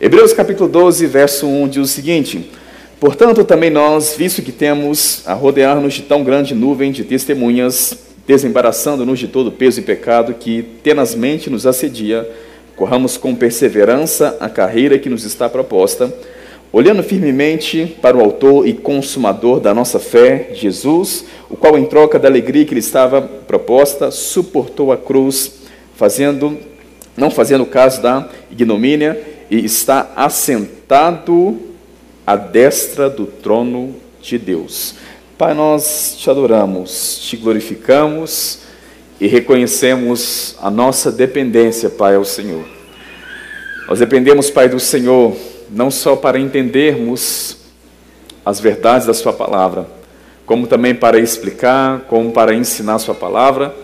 Hebreus capítulo 12, verso 1 diz o seguinte: Portanto, também nós, visto que temos a rodear-nos de tão grande nuvem de testemunhas, desembaraçando-nos de todo peso e pecado que tenazmente nos assedia, corramos com perseverança a carreira que nos está proposta, olhando firmemente para o autor e consumador da nossa fé, Jesus, o qual, em troca da alegria que lhe estava proposta, suportou a cruz, fazendo, não fazendo caso da ignomínia, e está assentado à destra do trono de Deus. Pai, nós te adoramos, te glorificamos e reconhecemos a nossa dependência, Pai, ao Senhor. Nós dependemos, Pai, do Senhor, não só para entendermos as verdades da Sua palavra, como também para explicar, como para ensinar Sua palavra.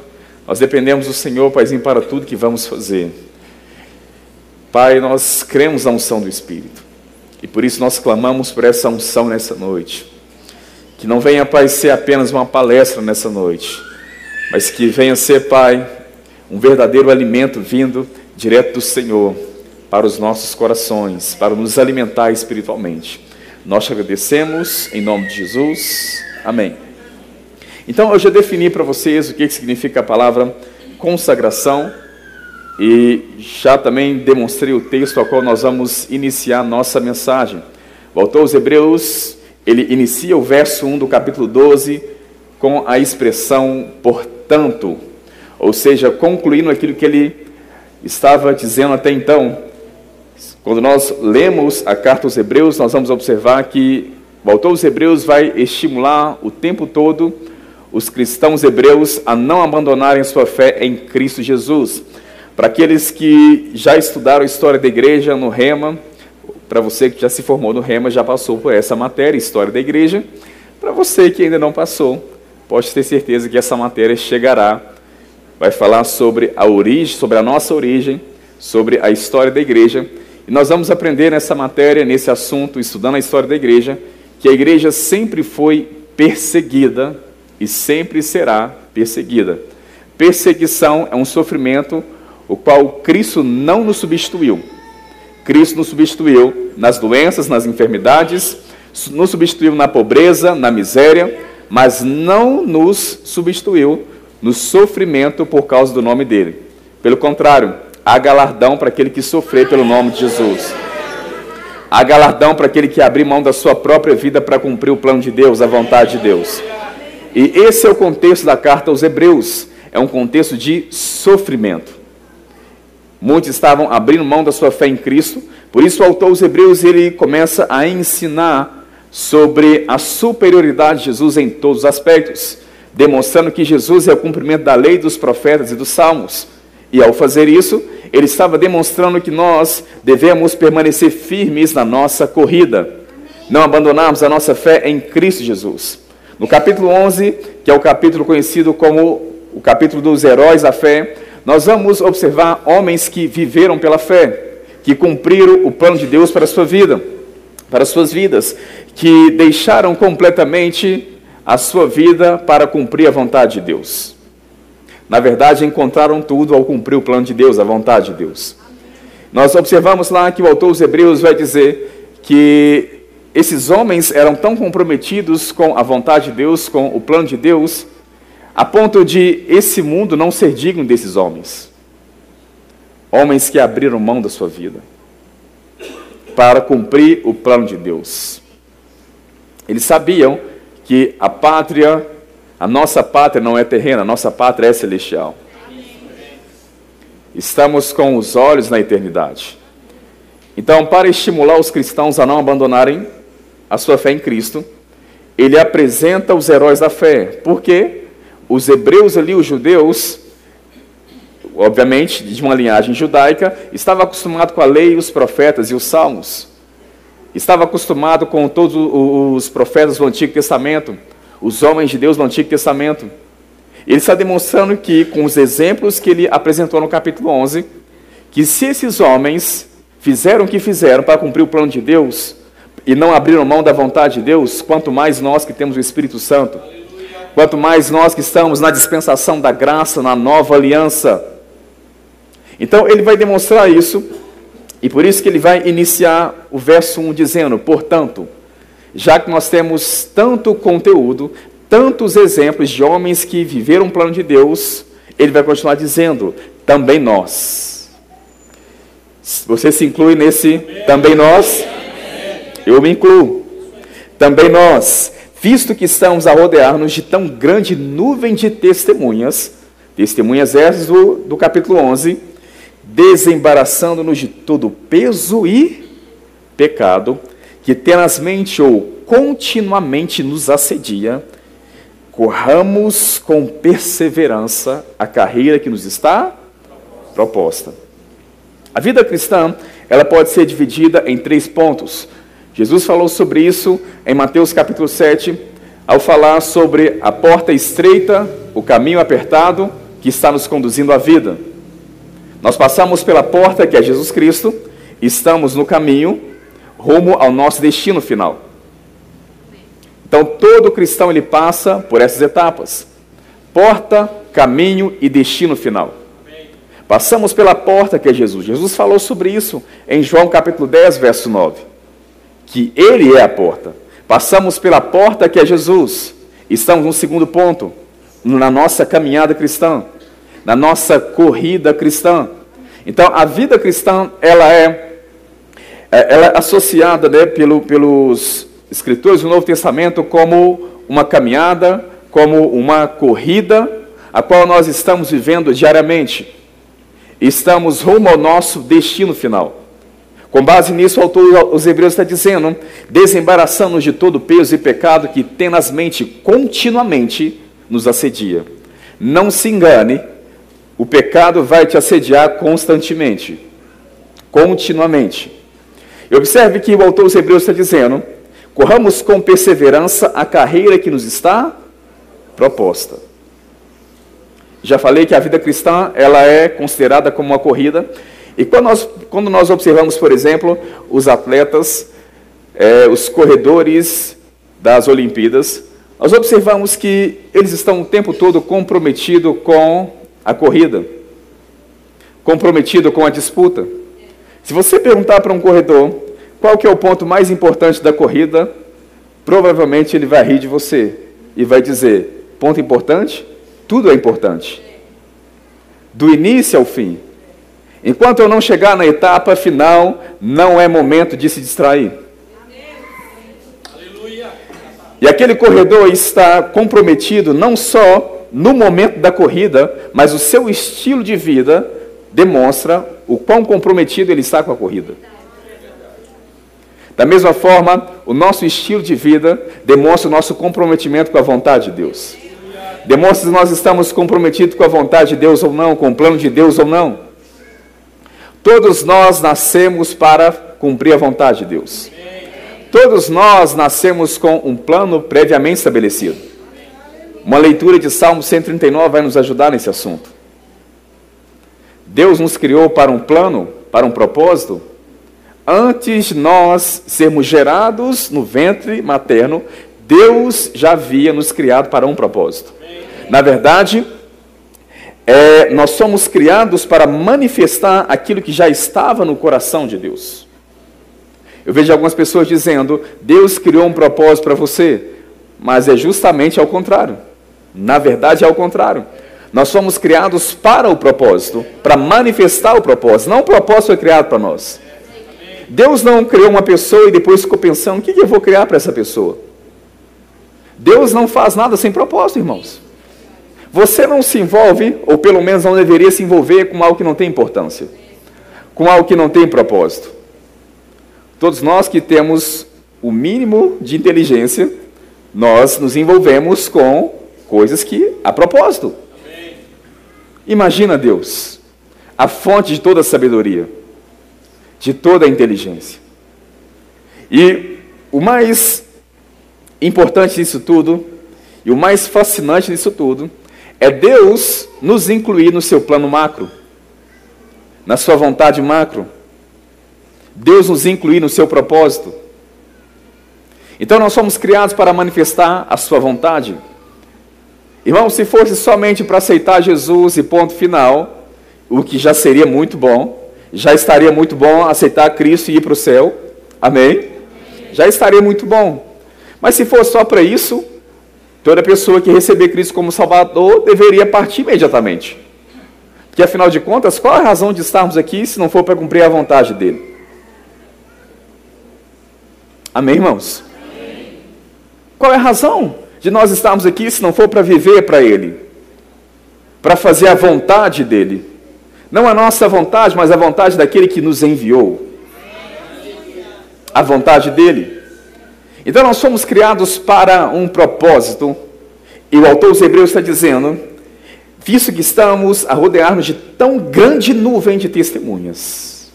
Nós dependemos do Senhor, Paizinho, para tudo que vamos fazer. Pai, nós cremos na unção do Espírito. E por isso nós clamamos por essa unção nessa noite. Que não venha, Pai, ser apenas uma palestra nessa noite, mas que venha ser, Pai, um verdadeiro alimento vindo direto do Senhor para os nossos corações, para nos alimentar espiritualmente. Nós te agradecemos em nome de Jesus. Amém. Então, eu já defini para vocês o que significa a palavra consagração e já também demonstrei o texto ao qual nós vamos iniciar nossa mensagem. Voltou aos Hebreus, ele inicia o verso 1 do capítulo 12 com a expressão portanto, ou seja, concluindo aquilo que ele estava dizendo até então. Quando nós lemos a carta aos Hebreus, nós vamos observar que voltou aos Hebreus vai estimular o tempo todo os cristãos hebreus a não abandonarem sua fé em Cristo Jesus. Para aqueles que já estudaram história da igreja no Rema, para você que já se formou no Rema, já passou por essa matéria, história da igreja. Para você que ainda não passou, pode ter certeza que essa matéria chegará. Vai falar sobre a origem, sobre a nossa origem, sobre a história da igreja. E nós vamos aprender nessa matéria, nesse assunto, estudando a história da igreja, que a igreja sempre foi perseguida e sempre será perseguida. Perseguição é um sofrimento o qual Cristo não nos substituiu. Cristo nos substituiu nas doenças, nas enfermidades, nos substituiu na pobreza, na miséria, mas não nos substituiu no sofrimento por causa do nome dele. Pelo contrário, há galardão para aquele que sofrer pelo nome de Jesus. Há galardão para aquele que abrir mão da sua própria vida para cumprir o plano de Deus, a vontade de Deus. E esse é o contexto da carta aos Hebreus. É um contexto de sofrimento. Muitos estavam abrindo mão da sua fé em Cristo, por isso o autor aos Hebreus ele começa a ensinar sobre a superioridade de Jesus em todos os aspectos, demonstrando que Jesus é o cumprimento da lei dos profetas e dos salmos. E ao fazer isso, ele estava demonstrando que nós devemos permanecer firmes na nossa corrida, não abandonarmos a nossa fé em Cristo Jesus. No capítulo 11, que é o capítulo conhecido como o capítulo dos heróis da fé, nós vamos observar homens que viveram pela fé, que cumpriram o plano de Deus para a sua vida, para as suas vidas, que deixaram completamente a sua vida para cumprir a vontade de Deus. Na verdade, encontraram tudo ao cumprir o plano de Deus, a vontade de Deus. Nós observamos lá que o autor dos Hebreus vai dizer que esses homens eram tão comprometidos com a vontade de Deus, com o plano de Deus, a ponto de esse mundo não ser digno desses homens. Homens que abriram mão da sua vida para cumprir o plano de Deus. Eles sabiam que a pátria, a nossa pátria não é terrena, a nossa pátria é celestial. Estamos com os olhos na eternidade. Então, para estimular os cristãos a não abandonarem a sua fé em Cristo, ele apresenta os heróis da fé. Por quê? Os hebreus ali, os judeus, obviamente de uma linhagem judaica, estavam acostumados com a lei, os profetas e os salmos. Estava acostumado com todos os profetas do Antigo Testamento, os homens de Deus do Antigo Testamento. Ele está demonstrando que, com os exemplos que ele apresentou no capítulo 11, que se esses homens fizeram o que fizeram para cumprir o plano de Deus e não abriram mão da vontade de Deus, quanto mais nós que temos o Espírito Santo. Quanto mais nós que estamos na dispensação da graça, na nova aliança. Então ele vai demonstrar isso E por isso que ele vai iniciar o verso 1 dizendo: Portanto, já que nós temos tanto conteúdo, tantos exemplos de homens que viveram o plano de Deus, ele vai continuar dizendo: também nós. Você se inclui nesse também nós? Eu me incluo. Também nós, visto que estamos a rodear-nos de tão grande nuvem de testemunhas, testemunhas essas do, do capítulo 11, desembaraçando-nos de todo peso e pecado, que tenazmente ou continuamente nos assedia, corramos com perseverança a carreira que nos está proposta. A vida cristã, ela pode ser dividida em três pontos. Jesus falou sobre isso em Mateus capítulo 7, ao falar sobre a porta estreita, o caminho apertado que está nos conduzindo à vida. Nós passamos pela porta que é Jesus Cristo, estamos no caminho rumo ao nosso destino final. Então todo cristão ele passa por essas etapas: porta, caminho e destino final. Passamos pela porta que é Jesus. Jesus falou sobre isso em João capítulo 10, verso 9. Que ele é a porta. Passamos pela porta que é Jesus. Estamos no segundo ponto, na nossa caminhada cristã, na nossa corrida cristã. Então, a vida cristã, ela é, é ela é associada né, pelo, pelos escritores do Novo Testamento como uma caminhada, como uma corrida, a qual nós estamos vivendo diariamente estamos rumo ao nosso destino final. Com base nisso, o autor dos Hebreus está dizendo: desembaraçamos de todo peso e pecado que tenazmente, continuamente nos assedia. Não se engane, o pecado vai te assediar constantemente, continuamente. E observe que o autor dos Hebreus está dizendo: corramos com perseverança a carreira que nos está proposta. Já falei que a vida cristã ela é considerada como uma corrida. E quando nós, quando nós observamos, por exemplo, os atletas, é, os corredores das Olimpíadas, nós observamos que eles estão o tempo todo comprometidos com a corrida, comprometido com a disputa. Se você perguntar para um corredor qual que é o ponto mais importante da corrida, provavelmente ele vai rir de você e vai dizer: ponto importante? Tudo é importante. Do início ao fim. Enquanto eu não chegar na etapa final, não é momento de se distrair. E aquele corredor está comprometido não só no momento da corrida, mas o seu estilo de vida demonstra o quão comprometido ele está com a corrida. Da mesma forma, o nosso estilo de vida demonstra o nosso comprometimento com a vontade de Deus. Demonstra se nós estamos comprometidos com a vontade de Deus ou não, com o plano de Deus ou não. Todos nós nascemos para cumprir a vontade de Deus. Todos nós nascemos com um plano previamente estabelecido. Uma leitura de Salmo 139 vai nos ajudar nesse assunto. Deus nos criou para um plano, para um propósito. Antes nós sermos gerados no ventre materno, Deus já havia nos criado para um propósito. Na verdade, é, nós somos criados para manifestar aquilo que já estava no coração de Deus. Eu vejo algumas pessoas dizendo: Deus criou um propósito para você, mas é justamente ao contrário. Na verdade, é ao contrário. Nós somos criados para o propósito, para manifestar o propósito. Não o propósito foi criado para nós. Deus não criou uma pessoa e depois ficou pensando: o que eu vou criar para essa pessoa? Deus não faz nada sem propósito, irmãos. Você não se envolve, ou pelo menos não deveria se envolver com algo que não tem importância, com algo que não tem propósito. Todos nós que temos o mínimo de inteligência, nós nos envolvemos com coisas que a propósito. Imagina Deus, a fonte de toda a sabedoria, de toda a inteligência. E o mais importante disso tudo, e o mais fascinante disso tudo, é Deus nos incluir no seu plano macro, na sua vontade macro. Deus nos incluir no seu propósito. Então nós somos criados para manifestar a sua vontade. Irmão, se fosse somente para aceitar Jesus e ponto final, o que já seria muito bom, já estaria muito bom aceitar Cristo e ir para o céu. Amém? Já estaria muito bom. Mas se for só para isso, toda pessoa que receber Cristo como Salvador deveria partir imediatamente. Porque afinal de contas, qual a razão de estarmos aqui se não for para cumprir a vontade dele? Amém, irmãos? Amém. Qual é a razão de nós estarmos aqui se não for para viver para Ele? Para fazer a vontade dele? Não a nossa vontade, mas a vontade daquele que nos enviou. A vontade dele. Então nós fomos criados para um propósito. E o autor dos Hebreus está dizendo: visto que estamos a rodear-nos de tão grande nuvem de testemunhas,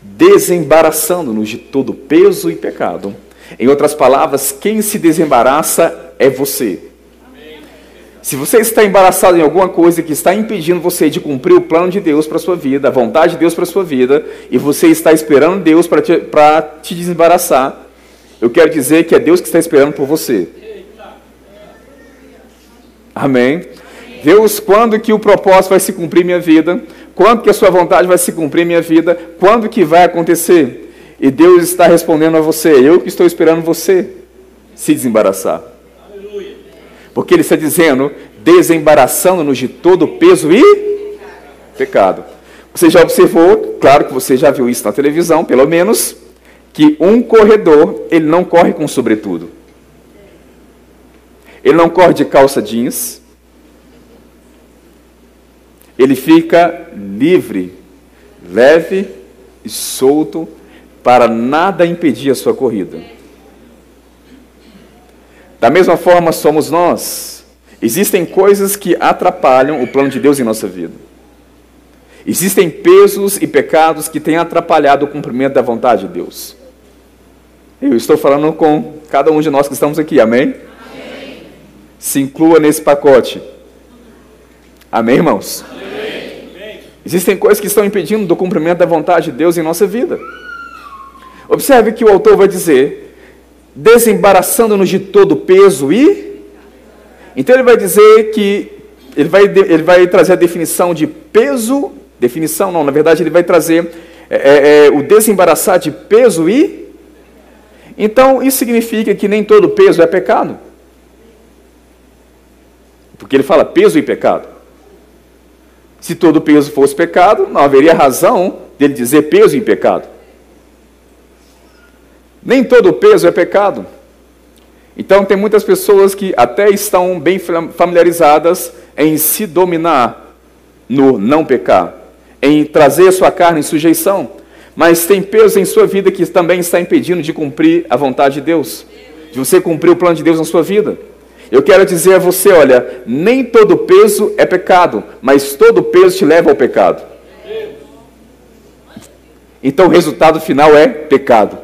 desembaraçando-nos de todo peso e pecado. Em outras palavras, quem se desembaraça é você. Se você está embaraçado em alguma coisa que está impedindo você de cumprir o plano de Deus para a sua vida, a vontade de Deus para a sua vida, e você está esperando Deus para te, te desembaraçar, eu quero dizer que é Deus que está esperando por você. Amém? Deus, quando que o propósito vai se cumprir minha vida? Quando que a sua vontade vai se cumprir minha vida? Quando que vai acontecer? E Deus está respondendo a você, eu que estou esperando você se desembaraçar. Porque ele está dizendo, desembaraçando-nos de todo peso e pecado. Você já observou, claro que você já viu isso na televisão, pelo menos, que um corredor, ele não corre com sobretudo. Ele não corre de calça jeans. Ele fica livre, leve e solto para nada impedir a sua corrida. Da mesma forma somos nós. Existem coisas que atrapalham o plano de Deus em nossa vida. Existem pesos e pecados que têm atrapalhado o cumprimento da vontade de Deus. Eu estou falando com cada um de nós que estamos aqui, amém? amém. Se inclua nesse pacote. Amém, irmãos? Amém. Existem coisas que estão impedindo do cumprimento da vontade de Deus em nossa vida. Observe que o autor vai dizer desembaraçando-nos de todo peso e. Então ele vai dizer que. Ele vai, ele vai trazer a definição de peso. Definição não, na verdade ele vai trazer é, é, é, o desembaraçar de peso e. Então isso significa que nem todo peso é pecado. Porque ele fala peso e pecado. Se todo peso fosse pecado, não haveria razão dele dizer peso e pecado. Nem todo peso é pecado. Então, tem muitas pessoas que até estão bem familiarizadas em se dominar no não pecar, em trazer sua carne em sujeição, mas tem peso em sua vida que também está impedindo de cumprir a vontade de Deus, de você cumprir o plano de Deus na sua vida. Eu quero dizer a você: olha, nem todo peso é pecado, mas todo peso te leva ao pecado. Então, o resultado final é pecado.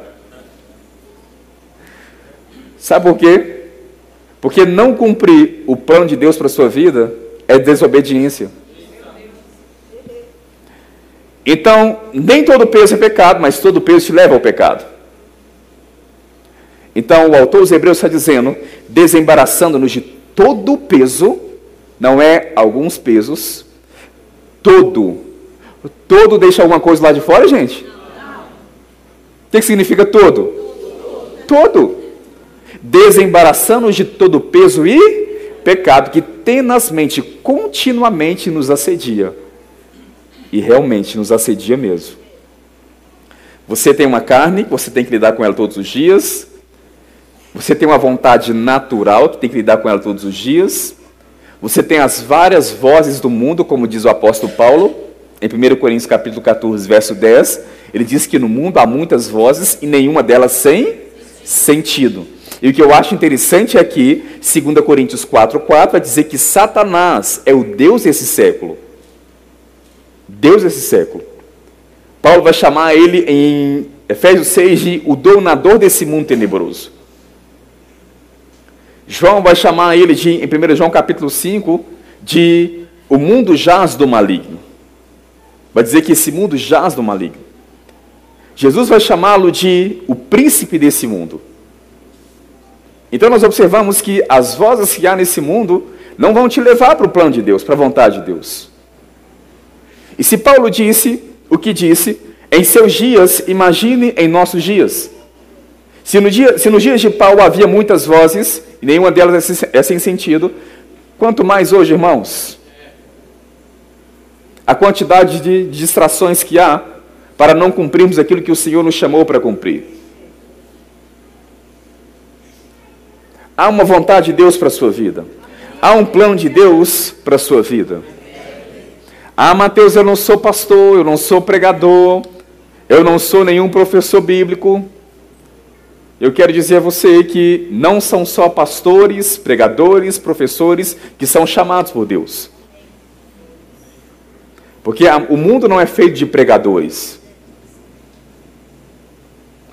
Sabe por quê? Porque não cumprir o plano de Deus para a sua vida é desobediência. Então, nem todo peso é pecado, mas todo peso te leva ao pecado. Então, o autor dos Hebreus está dizendo, desembaraçando-nos de todo peso, não é alguns pesos, todo. Todo deixa alguma coisa lá de fora, gente? O que significa todo? Todo desembaraçando-nos de todo peso e pecado que tenazmente, continuamente nos assedia. E realmente nos assedia mesmo. Você tem uma carne, você tem que lidar com ela todos os dias. Você tem uma vontade natural, que tem que lidar com ela todos os dias. Você tem as várias vozes do mundo, como diz o apóstolo Paulo, em 1 Coríntios capítulo 14, verso 10. Ele diz que no mundo há muitas vozes e nenhuma delas sem sentido. E o que eu acho interessante aqui, 2 Coríntios 4,4, vai dizer que Satanás é o Deus desse século. Deus desse século. Paulo vai chamar ele em Efésios 6 de o dominador desse mundo tenebroso. João vai chamar ele de, em 1 João capítulo 5, de o mundo jaz do maligno. Vai dizer que esse mundo jaz do maligno. Jesus vai chamá-lo de o príncipe desse mundo. Então nós observamos que as vozes que há nesse mundo não vão te levar para o plano de Deus, para a vontade de Deus. E se Paulo disse o que disse: Em seus dias, imagine em nossos dias. Se, no dia, se nos dias de Paulo havia muitas vozes, e nenhuma delas é sem sentido, quanto mais hoje, irmãos? A quantidade de distrações que há para não cumprirmos aquilo que o Senhor nos chamou para cumprir. Há uma vontade de Deus para a sua vida. Há um plano de Deus para a sua vida. Ah, Mateus, eu não sou pastor, eu não sou pregador, eu não sou nenhum professor bíblico. Eu quero dizer a você que não são só pastores, pregadores, professores que são chamados por Deus. Porque o mundo não é feito de pregadores.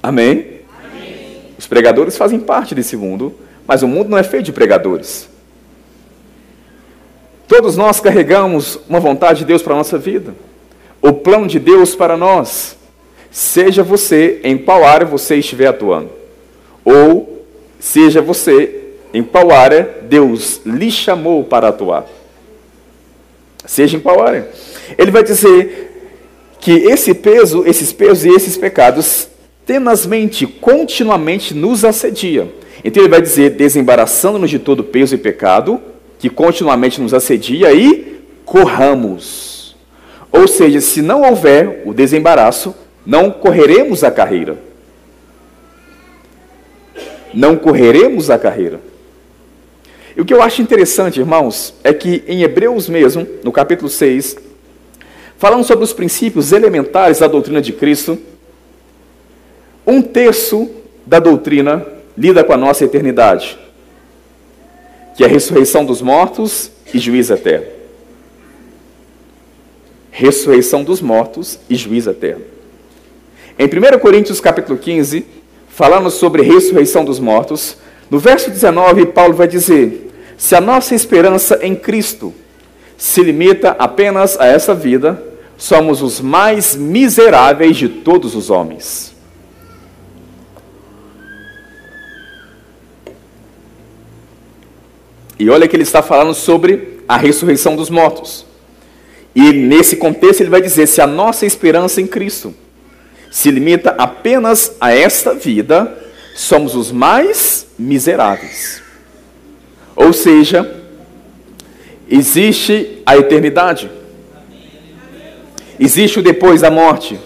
Amém? Amém? Os pregadores fazem parte desse mundo, mas o mundo não é feito de pregadores. Todos nós carregamos uma vontade de Deus para a nossa vida. O plano de Deus para nós. Seja você em qual área você estiver atuando. Ou seja você em qual área Deus lhe chamou para atuar. Seja em qual área. Ele vai dizer que esse peso, esses pesos e esses pecados tenazmente, continuamente nos assedia. Então ele vai dizer, desembaraçando-nos de todo peso e pecado, que continuamente nos assedia e corramos. Ou seja, se não houver o desembaraço, não correremos a carreira. Não correremos a carreira. E o que eu acho interessante, irmãos, é que em Hebreus mesmo, no capítulo 6, falando sobre os princípios elementares da doutrina de Cristo, um terço da doutrina lida com a nossa eternidade que é a ressurreição dos mortos e juízo eterno. Ressurreição dos mortos e juízo eterno. Em 1 Coríntios capítulo 15, falando sobre ressurreição dos mortos, no verso 19, Paulo vai dizer: Se a nossa esperança em Cristo se limita apenas a essa vida, somos os mais miseráveis de todos os homens. E olha que ele está falando sobre a ressurreição dos mortos. E nesse contexto ele vai dizer: se a nossa esperança em Cristo se limita apenas a esta vida, somos os mais miseráveis. Ou seja, existe a eternidade, existe o depois da morte.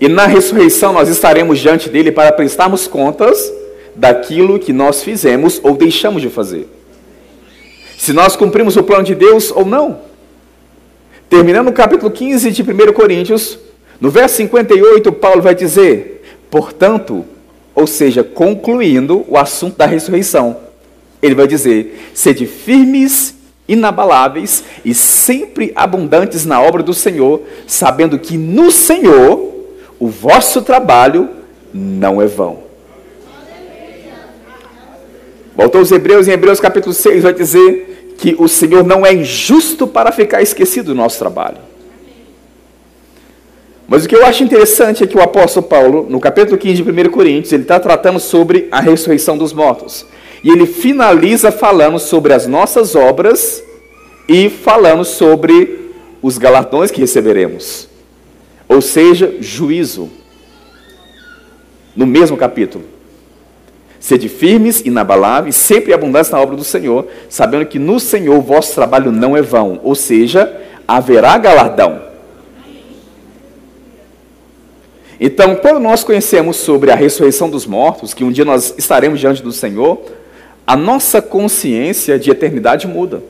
E na ressurreição nós estaremos diante dele para prestarmos contas daquilo que nós fizemos ou deixamos de fazer. Se nós cumprimos o plano de Deus ou não. Terminando o capítulo 15 de 1 Coríntios, no verso 58, Paulo vai dizer: portanto, ou seja, concluindo o assunto da ressurreição, ele vai dizer: sede firmes, inabaláveis e sempre abundantes na obra do Senhor, sabendo que no Senhor o vosso trabalho não é vão. Voltou aos Hebreus, em Hebreus capítulo 6, vai dizer que o Senhor não é injusto para ficar esquecido do nosso trabalho. Mas o que eu acho interessante é que o apóstolo Paulo, no capítulo 15 de 1 Coríntios, ele está tratando sobre a ressurreição dos mortos. E ele finaliza falando sobre as nossas obras e falando sobre os galardões que receberemos. Ou seja, juízo. No mesmo capítulo. Sede firmes, inabaláveis, sempre abundantes na obra do Senhor, sabendo que no Senhor vosso trabalho não é vão, ou seja, haverá galardão. Então, quando nós conhecemos sobre a ressurreição dos mortos, que um dia nós estaremos diante do Senhor, a nossa consciência de eternidade muda.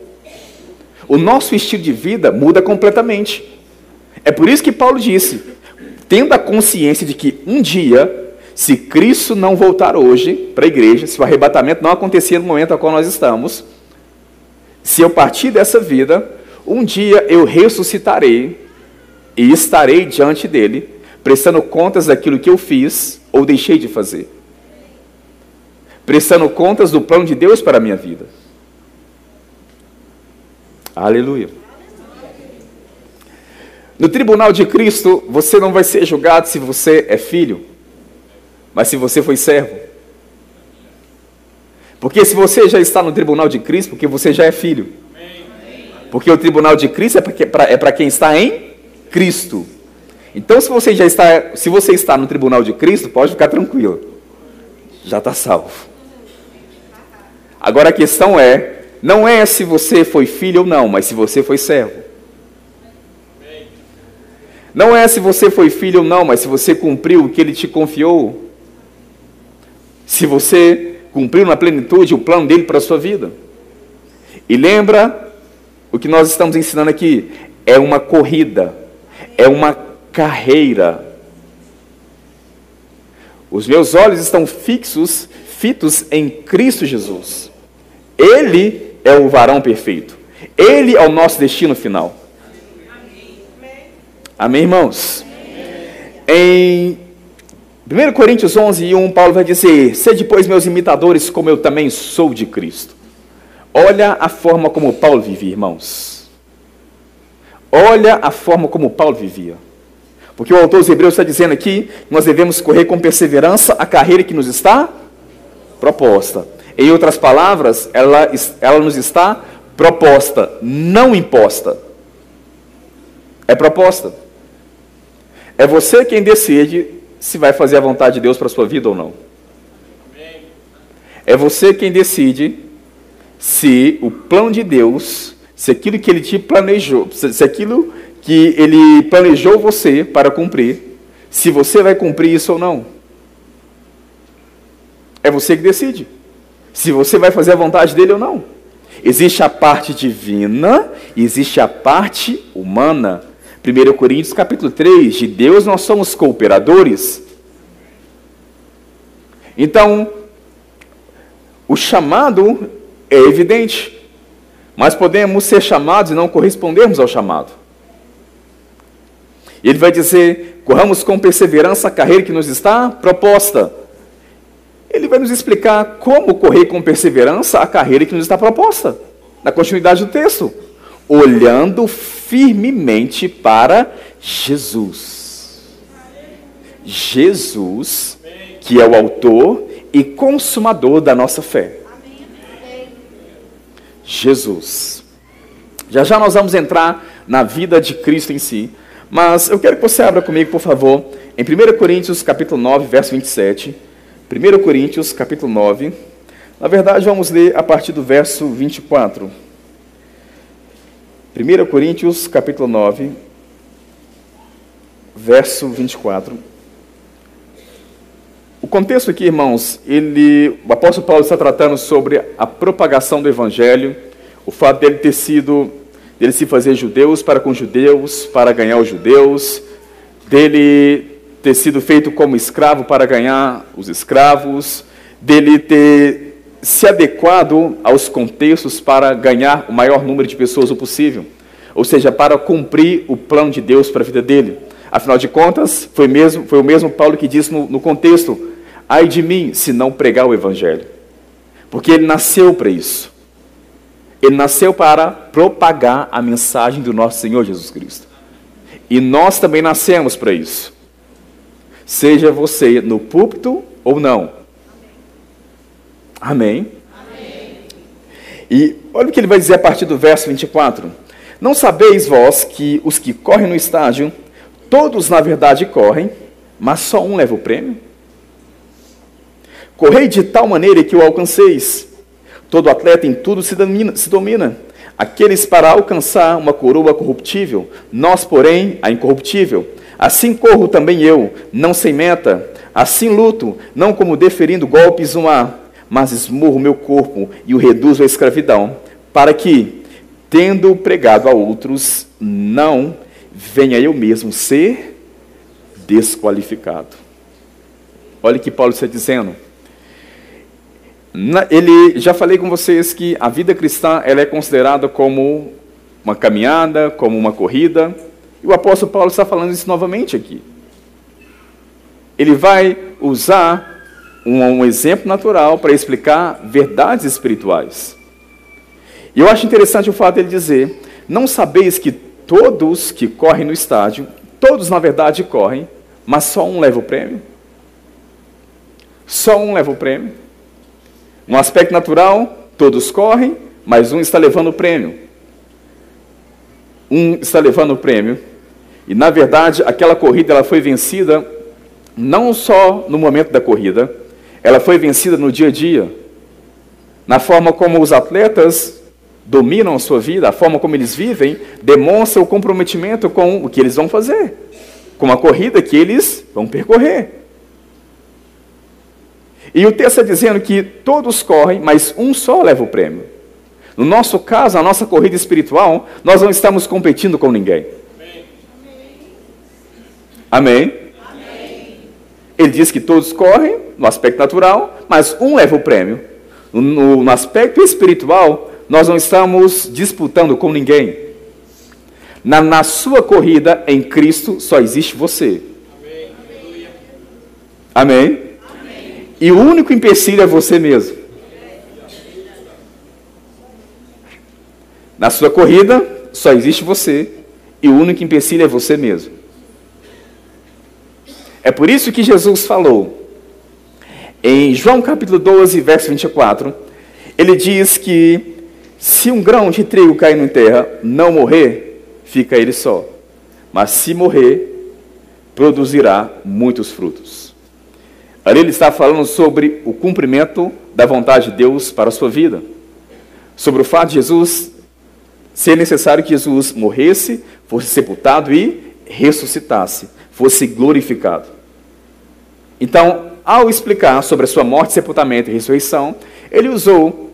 O nosso estilo de vida muda completamente. É por isso que Paulo disse: tendo a consciência de que um dia se Cristo não voltar hoje para a igreja, se o arrebatamento não acontecer no momento ao qual nós estamos, se eu partir dessa vida, um dia eu ressuscitarei e estarei diante dele, prestando contas daquilo que eu fiz ou deixei de fazer. Prestando contas do plano de Deus para a minha vida. Aleluia. No tribunal de Cristo, você não vai ser julgado se você é filho mas se você foi servo. Porque se você já está no tribunal de Cristo, porque você já é filho. Porque o tribunal de Cristo é para é quem está em Cristo. Então, se você já está, se você está no tribunal de Cristo, pode ficar tranquilo. Já está salvo. Agora a questão é, não é se você foi filho ou não, mas se você foi servo. Não é se você foi filho ou não, mas se você cumpriu o que ele te confiou. Se você cumpriu na plenitude o plano dele para a sua vida. E lembra o que nós estamos ensinando aqui: é uma corrida, é uma carreira. Os meus olhos estão fixos, fitos em Cristo Jesus. Ele é o varão perfeito. Ele é o nosso destino final. Amém, irmãos? Em 1 Coríntios 11, 1, Paulo vai dizer: Sede, pois, meus imitadores, como eu também sou de Cristo. Olha a forma como Paulo vivia, irmãos. Olha a forma como Paulo vivia. Porque o autor dos Hebreus está dizendo aqui nós devemos correr com perseverança a carreira que nos está proposta. Em outras palavras, ela, ela nos está proposta, não imposta. É proposta. É você quem decide se vai fazer a vontade de Deus para a sua vida ou não. É você quem decide se o plano de Deus, se aquilo que ele te planejou, se aquilo que ele planejou você para cumprir, se você vai cumprir isso ou não. É você que decide. Se você vai fazer a vontade dele ou não. Existe a parte divina e existe a parte humana. 1 Coríntios capítulo 3, de Deus nós somos cooperadores. Então, o chamado é evidente, mas podemos ser chamados e não correspondermos ao chamado. Ele vai dizer: corramos com perseverança a carreira que nos está proposta. Ele vai nos explicar como correr com perseverança a carreira que nos está proposta, na continuidade do texto, olhando firmemente para Jesus. Jesus, que é o autor e consumador da nossa fé. Jesus. Já já nós vamos entrar na vida de Cristo em si, mas eu quero que você abra comigo, por favor, em 1 Coríntios capítulo 9, verso 27. 1 Coríntios capítulo 9. Na verdade, vamos ler a partir do verso 24. 1 Coríntios capítulo 9, verso 24. O contexto aqui, irmãos, ele, o apóstolo Paulo está tratando sobre a propagação do evangelho, o fato dele ter sido, dele se fazer judeus para com judeus, para ganhar os judeus, dele ter sido feito como escravo para ganhar os escravos, dele ter se adequado aos contextos para ganhar o maior número de pessoas o possível, ou seja, para cumprir o plano de Deus para a vida dele. Afinal de contas, foi, mesmo, foi o mesmo Paulo que disse no, no contexto: ai de mim se não pregar o Evangelho. Porque ele nasceu para isso. Ele nasceu para propagar a mensagem do nosso Senhor Jesus Cristo. E nós também nascemos para isso. Seja você no púlpito ou não. Amém. Amém. E olha o que ele vai dizer a partir do verso 24. Não sabeis vós que os que correm no estágio, todos na verdade correm, mas só um leva o prêmio? Correi de tal maneira que o alcanceis. Todo atleta em tudo se domina, se domina. Aqueles para alcançar uma coroa corruptível, nós, porém, a incorruptível. Assim corro também eu, não sem meta. Assim luto, não como deferindo golpes ar, mas esmurro meu corpo e o reduzo à escravidão, para que, tendo pregado a outros, não venha eu mesmo ser desqualificado. Olha o que Paulo está dizendo ele já falei com vocês que a vida cristã ela é considerada como uma caminhada, como uma corrida. E o apóstolo Paulo está falando isso novamente aqui. Ele vai usar um, um exemplo natural para explicar verdades espirituais. E eu acho interessante o fato dele dizer: Não sabeis que todos que correm no estádio, todos na verdade correm, mas só um leva o prêmio? Só um leva o prêmio? No aspecto natural, todos correm, mas um está levando o prêmio. Um está levando o prêmio. E na verdade, aquela corrida ela foi vencida não só no momento da corrida, ela foi vencida no dia a dia, na forma como os atletas dominam a sua vida, a forma como eles vivem, demonstra o comprometimento com o que eles vão fazer, com a corrida que eles vão percorrer. E o texto está dizendo que todos correm, mas um só leva o prêmio. No nosso caso, a nossa corrida espiritual, nós não estamos competindo com ninguém. Amém? Amém? Ele diz que todos correm no aspecto natural, mas um leva o prêmio. No, no, aspecto espiritual, nós não estamos disputando com ninguém. Na, na sua corrida em Cristo só existe você. Amém? Amém? E o único empecilho é você mesmo. Na sua corrida só existe você e o único empecilho é você mesmo. É por isso que Jesus falou em João capítulo 12, verso 24, ele diz que se um grão de trigo cair na terra, não morrer, fica ele só. Mas se morrer, produzirá muitos frutos. Ali ele está falando sobre o cumprimento da vontade de Deus para a sua vida. Sobre o fato de Jesus ser necessário que Jesus morresse, fosse sepultado e ressuscitasse, fosse glorificado. Então, ao explicar sobre a sua morte, sepultamento e ressurreição, ele usou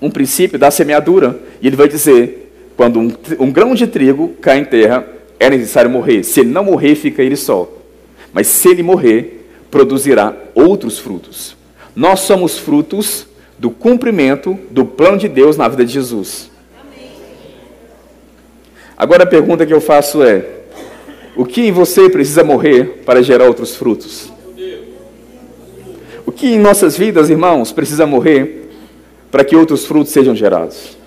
um princípio da semeadura. E ele vai dizer: quando um, um, grão de trigo cai em terra, é necessário morrer. Se ele não morrer, fica ele só. Mas se ele morrer, produzirá outros frutos. Nós somos frutos do cumprimento do plano de Deus na vida de Jesus. Agora a pergunta que eu faço é: o que em você precisa morrer para gerar outros frutos? O que em nossas vidas, irmãos, precisa morrer para que outros frutos sejam gerados.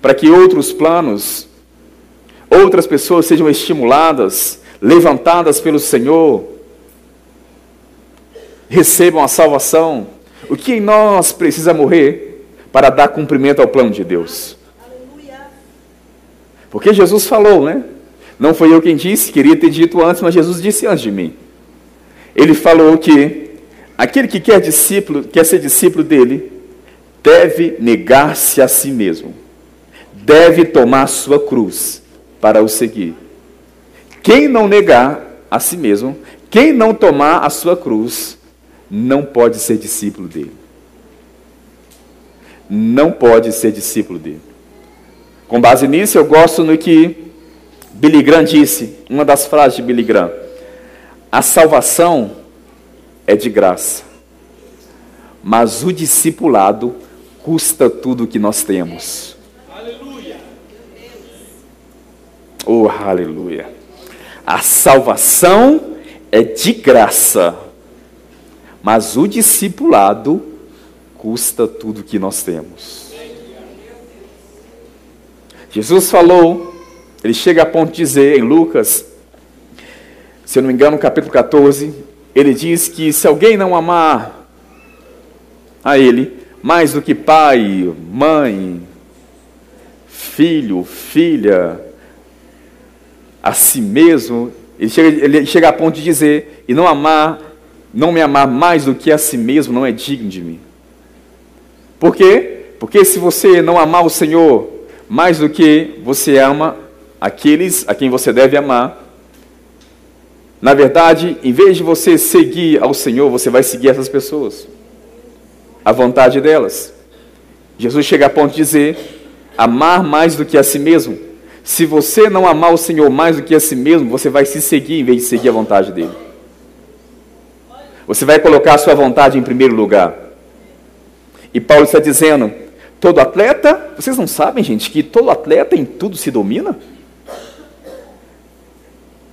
Para que outros planos, outras pessoas sejam estimuladas, levantadas pelo Senhor, recebam a salvação. O que em nós precisa morrer para dar cumprimento ao plano de Deus? Porque Jesus falou, né? Não foi eu quem disse, queria ter dito antes, mas Jesus disse antes de mim. Ele falou que Aquele que quer discípulo, quer ser discípulo dele, deve negar-se a si mesmo. Deve tomar sua cruz para o seguir. Quem não negar a si mesmo, quem não tomar a sua cruz, não pode ser discípulo dele. Não pode ser discípulo dele. Com base nisso, eu gosto no que Billy Graham disse, uma das frases de Billy Graham. A salvação é de graça. Mas o discipulado custa tudo que nós temos. Aleluia. Oh, aleluia. A salvação é de graça. Mas o discipulado custa tudo que nós temos. Jesus falou, ele chega a ponto de dizer em Lucas, se eu não me engano, no capítulo 14, ele diz que se alguém não amar a ele mais do que pai, mãe, filho, filha, a si mesmo, ele chega, ele chega a ponto de dizer, e não amar, não me amar mais do que a si mesmo não é digno de mim. Por quê? Porque se você não amar o Senhor mais do que você ama aqueles a quem você deve amar, na verdade, em vez de você seguir ao Senhor, você vai seguir essas pessoas, a vontade delas. Jesus chega a ponto de dizer: amar mais do que a si mesmo. Se você não amar o Senhor mais do que a si mesmo, você vai se seguir em vez de seguir a vontade dele. Você vai colocar a sua vontade em primeiro lugar. E Paulo está dizendo: todo atleta, vocês não sabem, gente, que todo atleta em tudo se domina?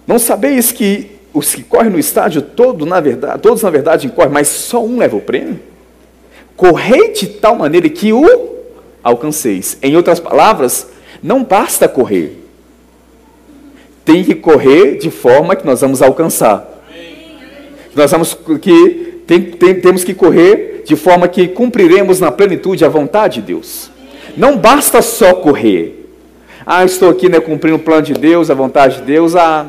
Não sabeis que os que correm no estádio, todo, na verdade, todos na verdade correm, mas só um leva o prêmio? Correi de tal maneira que o alcanceis. Em outras palavras, não basta correr. Tem que correr de forma que nós vamos alcançar. Nós vamos que tem, tem, temos que correr de forma que cumpriremos na plenitude a vontade de Deus. Não basta só correr. Ah, estou aqui né, cumprindo o plano de Deus, a vontade de Deus. Ah,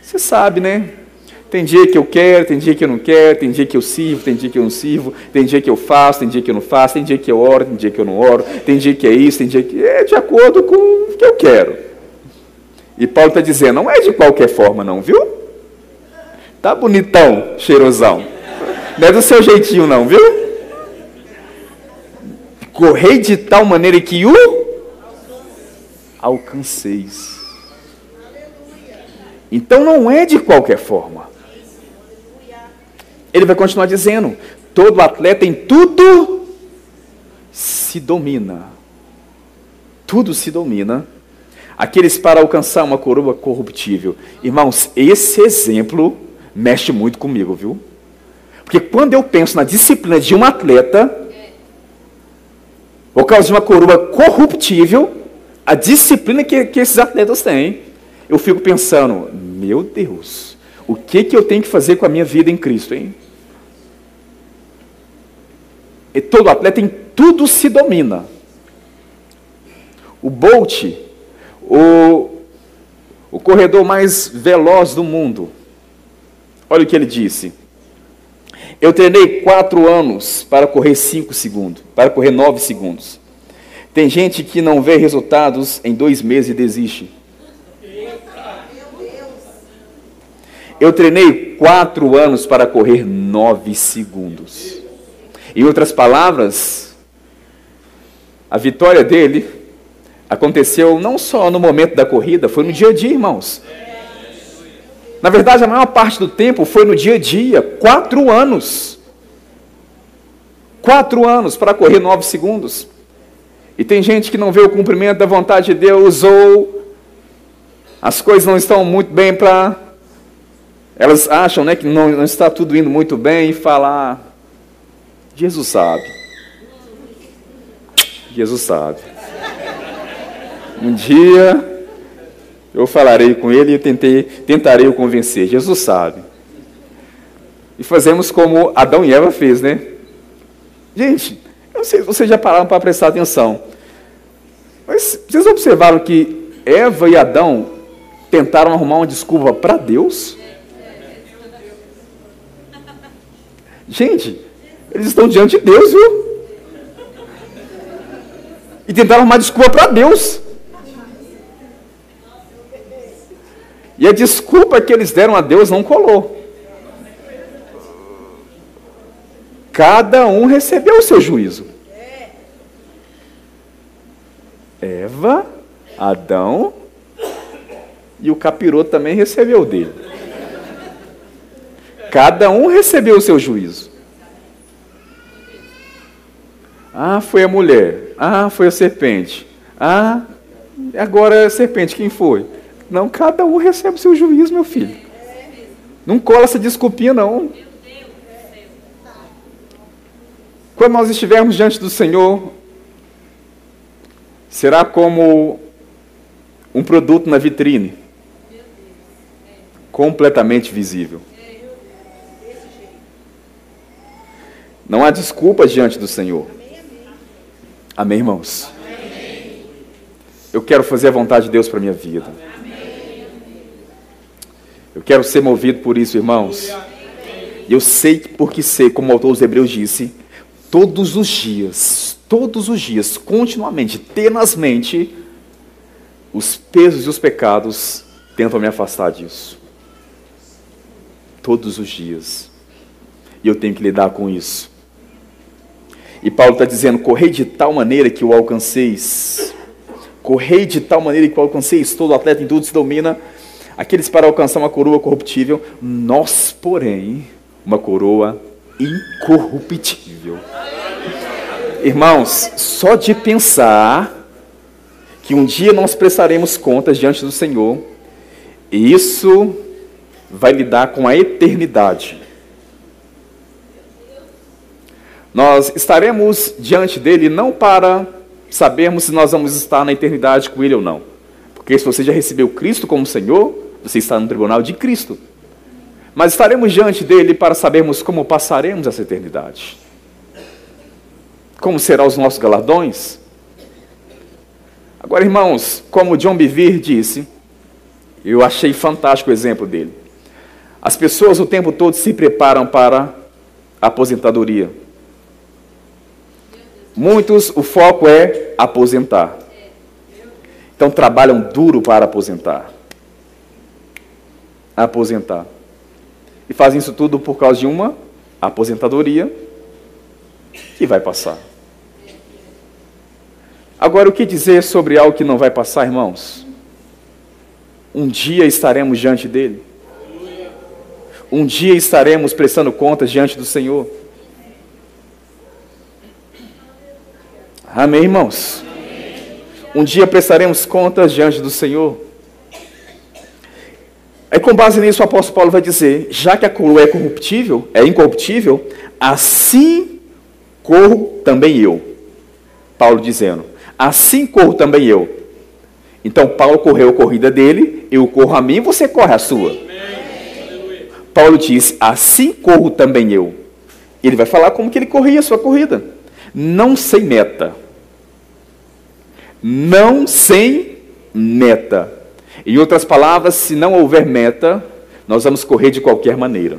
você sabe, né? Tem dia que eu quero, tem dia que eu não quero, tem dia que eu sirvo, tem dia que eu não sirvo, tem dia que eu faço, tem dia que eu não faço, tem dia que eu oro, tem dia que eu não oro, tem dia que é isso, tem dia que. É de acordo com o que eu quero. E Paulo está dizendo, não é de qualquer forma, não, viu? Tá bonitão, cheirosão. Não é do seu jeitinho, não, viu? Correi de tal maneira que o alcanceis. Então não é de qualquer forma. Ele vai continuar dizendo: todo atleta em tudo se domina. Tudo se domina. Aqueles para alcançar uma coroa corruptível. Irmãos, esse exemplo mexe muito comigo, viu? Porque quando eu penso na disciplina de um atleta, por causa de uma coroa corruptível, a disciplina que, que esses atletas têm, eu fico pensando, meu Deus, o que, que eu tenho que fazer com a minha vida em Cristo, hein? E todo atleta em tudo se domina. O Bolt, o, o corredor mais veloz do mundo, olha o que ele disse. Eu treinei quatro anos para correr cinco segundos, para correr nove segundos. Tem gente que não vê resultados em dois meses e desiste. Eu treinei quatro anos para correr nove segundos. Em outras palavras, a vitória dele aconteceu não só no momento da corrida, foi no dia a dia, irmãos. Na verdade, a maior parte do tempo foi no dia a dia quatro anos. Quatro anos para correr nove segundos. E tem gente que não vê o cumprimento da vontade de Deus ou as coisas não estão muito bem para. Elas acham né, que não, não está tudo indo muito bem e falar. Jesus sabe. Jesus sabe. Um dia eu falarei com ele e tentei, tentarei o convencer. Jesus sabe. E fazemos como Adão e Eva fez, né? Gente, eu não sei se vocês já pararam para prestar atenção. Mas vocês observaram que Eva e Adão tentaram arrumar uma desculpa para Deus? Gente, eles estão diante de Deus, viu? E tentaram arrumar desculpa para Deus. E a desculpa que eles deram a Deus não colou. Cada um recebeu o seu juízo. Eva, Adão e o capiroto também recebeu dele. Cada um recebeu o seu juízo. Ah, foi a mulher. Ah, foi a serpente. Ah, agora é a serpente. Quem foi? Não, cada um recebe seu juízo, meu filho. Não cola essa desculpinha, não. Quando nós estivermos diante do Senhor, será como um produto na vitrine, completamente visível. Não há desculpa diante do Senhor. Amém, irmãos? Eu quero fazer a vontade de Deus para a minha vida. Eu quero ser movido por isso, irmãos. Eu sei, porque sei, como o autor dos Hebreus disse, todos os dias, todos os dias, continuamente, tenazmente, os pesos e os pecados tentam me afastar disso. Todos os dias. E eu tenho que lidar com isso. E Paulo está dizendo: correi de tal maneira que o alcanceis. Correi de tal maneira que o alcanceis. Todo atleta em tudo se domina aqueles para alcançar uma coroa corruptível, nós, porém, uma coroa incorruptível. Irmãos, só de pensar que um dia nós prestaremos contas diante do Senhor, isso vai lidar com a eternidade. Nós estaremos diante dele não para sabermos se nós vamos estar na eternidade com ele ou não. Porque se você já recebeu Cristo como Senhor, você está no tribunal de Cristo. Mas estaremos diante dele para sabermos como passaremos essa eternidade. Como serão os nossos galardões? Agora, irmãos, como John Bevere disse, eu achei fantástico o exemplo dele. As pessoas o tempo todo se preparam para a aposentadoria. Muitos, o foco é aposentar. Então trabalham duro para aposentar. Aposentar. E fazem isso tudo por causa de uma aposentadoria que vai passar. Agora, o que dizer sobre algo que não vai passar, irmãos? Um dia estaremos diante dele. Um dia estaremos prestando contas diante do Senhor. Amém, irmãos? Um dia prestaremos contas diante do Senhor. Aí, com base nisso, o apóstolo Paulo vai dizer: já que a coroa é corruptível, é incorruptível, assim corro também eu. Paulo dizendo: assim corro também eu. Então, Paulo correu a corrida dele, eu corro a mim, você corre a sua. Paulo diz: assim corro também eu. Ele vai falar como que ele corria a sua corrida. Não sem meta. Não sem meta. Em outras palavras, se não houver meta, nós vamos correr de qualquer maneira.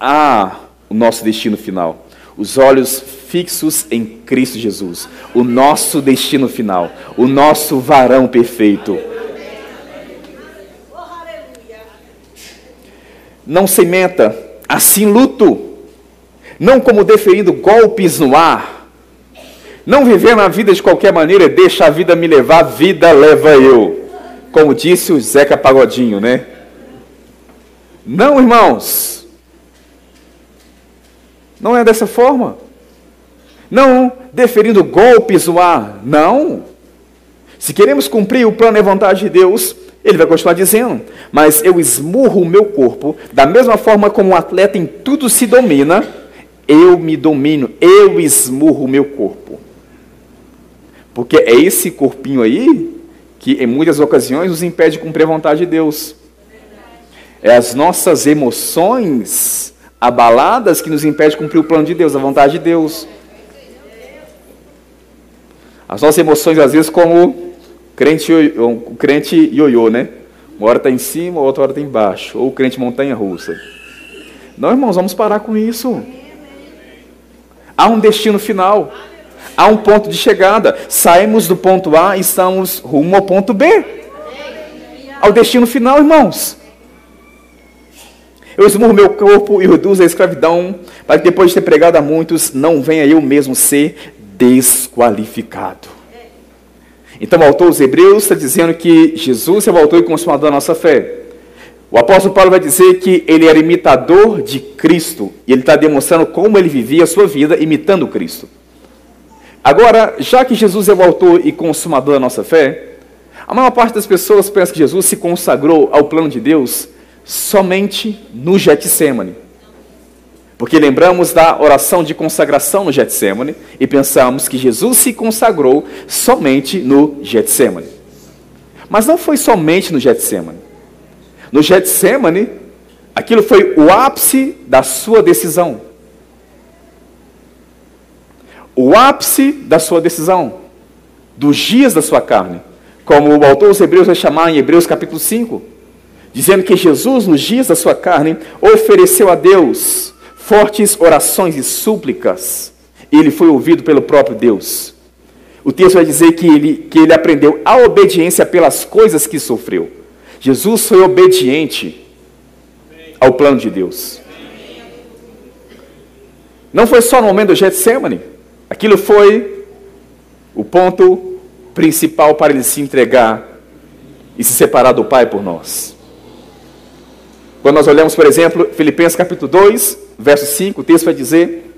Ah, o nosso destino final. Os olhos fixos em Cristo Jesus. O nosso destino final. O nosso varão perfeito. Não sem meta, assim luto. Não como deferindo golpes no ar não viver na vida de qualquer maneira, deixa a vida me levar, vida leva eu. Como disse o Zeca Pagodinho, né? Não, irmãos. Não é dessa forma. Não deferindo golpes no ar. Não. Se queremos cumprir o plano e vontade de Deus, ele vai continuar dizendo: Mas eu esmurro o meu corpo, da mesma forma como um atleta em tudo se domina, eu me domino, eu esmurro o meu corpo. Porque é esse corpinho aí que, em muitas ocasiões, nos impede de cumprir a vontade de Deus. É as nossas emoções abaladas que nos impedem de cumprir o plano de Deus, a vontade de Deus. As nossas emoções, às vezes, como o crente ioiô, né? Uma hora está em cima, outra hora está embaixo. Ou o crente montanha-russa. Não, irmãos, vamos parar com isso. Há um destino final. Há um ponto de chegada. Saímos do ponto A e estamos rumo ao ponto B. Ao destino final, irmãos. Eu esmurro meu corpo e reduzo a escravidão, para que depois de ter pregado a muitos, não venha eu mesmo ser desqualificado. Então, o autor dos Hebreus está dizendo que Jesus é o autor e consumador da nossa fé. O apóstolo Paulo vai dizer que ele era imitador de Cristo, e ele está demonstrando como ele vivia a sua vida imitando Cristo. Agora, já que Jesus é o autor e consumador da nossa fé, a maior parte das pessoas pensa que Jesus se consagrou ao plano de Deus somente no Getsemane. Porque lembramos da oração de consagração no Getsemane e pensamos que Jesus se consagrou somente no Getsemane. Mas não foi somente no Getsemane. No Getsemane, aquilo foi o ápice da sua decisão o ápice da sua decisão, dos dias da sua carne, como o autor dos Hebreus vai chamar em Hebreus capítulo 5, dizendo que Jesus, nos dias da sua carne, ofereceu a Deus fortes orações e súplicas, e ele foi ouvido pelo próprio Deus. O texto vai dizer que ele, que ele aprendeu a obediência pelas coisas que sofreu. Jesus foi obediente ao plano de Deus. Não foi só no momento do Getsemane. Aquilo foi o ponto principal para ele se entregar e se separar do Pai por nós. Quando nós olhamos, por exemplo, Filipenses capítulo 2, verso 5, o texto vai dizer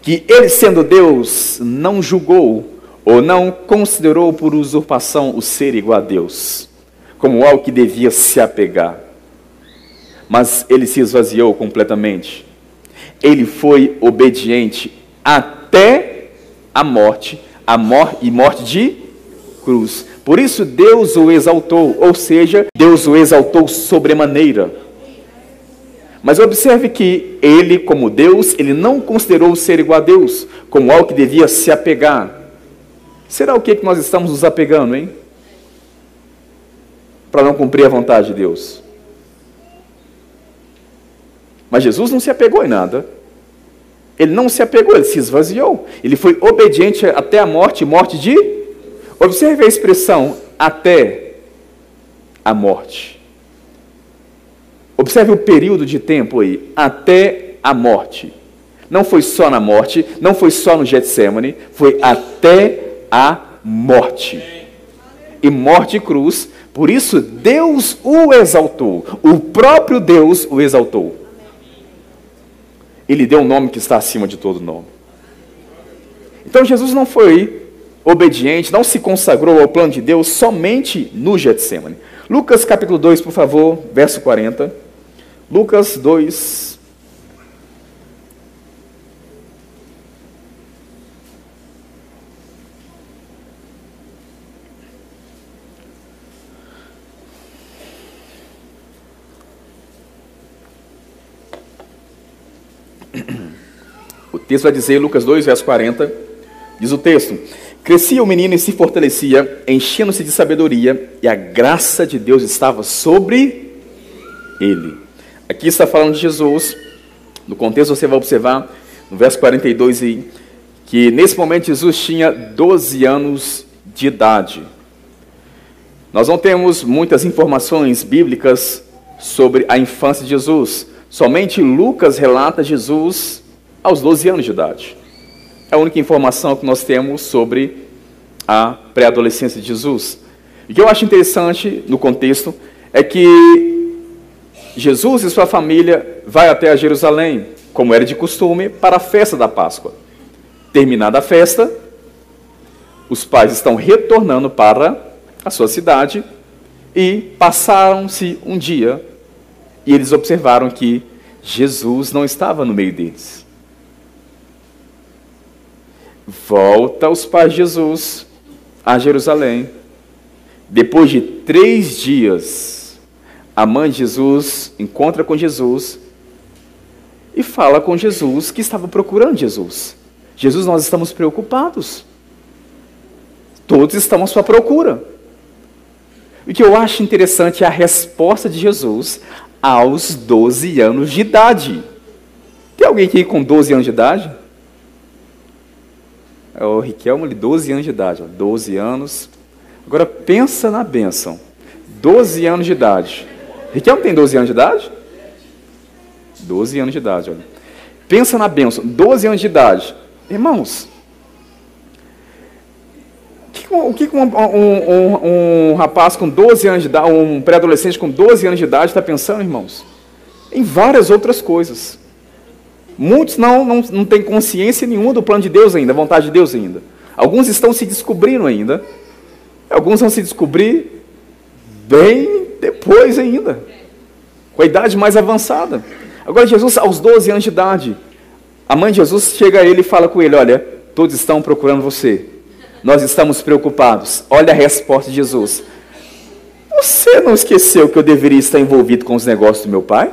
que ele, sendo Deus, não julgou ou não considerou por usurpação o ser igual a Deus, como algo que devia se apegar. Mas ele se esvaziou completamente. Ele foi obediente até até a morte, a morte e morte de cruz. Por isso Deus o exaltou, ou seja, Deus o exaltou sobremaneira. Mas observe que ele, como Deus, ele não considerou ser igual a Deus, como algo que devia se apegar. Será o que, que nós estamos nos apegando, hein? Para não cumprir a vontade de Deus. Mas Jesus não se apegou em nada. Ele não se apegou, ele se esvaziou. Ele foi obediente até a morte morte de. Observe a expressão até a morte. Observe o período de tempo aí, até a morte. Não foi só na morte, não foi só no Getsemane, foi até a morte. E morte e cruz, por isso Deus o exaltou, o próprio Deus o exaltou. Ele deu um nome que está acima de todo nome. Então Jesus não foi obediente, não se consagrou ao plano de Deus somente no Getsemane. Lucas capítulo 2, por favor, verso 40. Lucas 2. O texto vai dizer, Lucas 2, verso 40, diz o texto: Crescia o menino e se fortalecia, enchendo-se de sabedoria, e a graça de Deus estava sobre ele. Aqui está falando de Jesus. No contexto você vai observar, no verso 42, que nesse momento Jesus tinha 12 anos de idade. Nós não temos muitas informações bíblicas sobre a infância de Jesus. Somente Lucas relata Jesus aos 12 anos de idade. É a única informação que nós temos sobre a pré-adolescência de Jesus. E o que eu acho interessante no contexto é que Jesus e sua família vai até Jerusalém, como era de costume, para a festa da Páscoa. Terminada a festa, os pais estão retornando para a sua cidade e passaram-se um dia e eles observaram que Jesus não estava no meio deles. Volta os pais de Jesus a Jerusalém. Depois de três dias, a mãe de Jesus encontra com Jesus e fala com Jesus que estava procurando Jesus. Jesus, nós estamos preocupados. Todos estão à sua procura. O que eu acho interessante é a resposta de Jesus aos 12 anos de idade. Tem alguém aqui com 12 anos de idade? É o Riquelmo, 12 anos de idade. 12 anos. Agora pensa na bênção. 12 anos de idade. Riquelme tem 12 anos de idade? 12 anos de idade, olha. Pensa na bênção, 12 anos de idade. Irmãos, o que, um, um, um, um, rapaz com 12 anos de idade, um pré-adolescente com 12 anos de idade está pensando, irmãos? Em várias outras coisas. Muitos não, não, não têm consciência nenhuma do plano de Deus ainda, da vontade de Deus ainda. Alguns estão se descobrindo ainda. Alguns vão se descobrir bem depois ainda, com a idade mais avançada. Agora, Jesus, aos 12 anos de idade, a mãe de Jesus chega a ele e fala com ele: Olha, todos estão procurando você, nós estamos preocupados. Olha a resposta de Jesus: Você não esqueceu que eu deveria estar envolvido com os negócios do meu pai?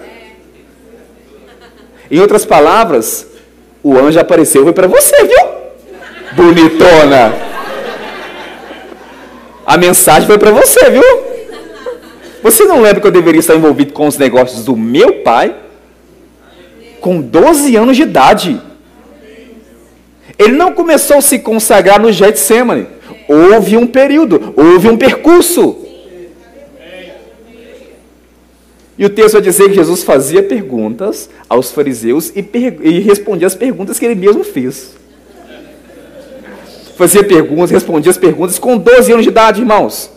Em outras palavras, o anjo apareceu foi para você, viu? Bonitona! A mensagem foi para você, viu? Você não lembra que eu deveria estar envolvido com os negócios do meu pai? Com 12 anos de idade. Ele não começou a se consagrar no Getsemane. Houve um período, houve um percurso. E o texto vai dizer que Jesus fazia perguntas aos fariseus e, e respondia as perguntas que ele mesmo fez. Fazia perguntas, respondia as perguntas com 12 anos de idade, irmãos.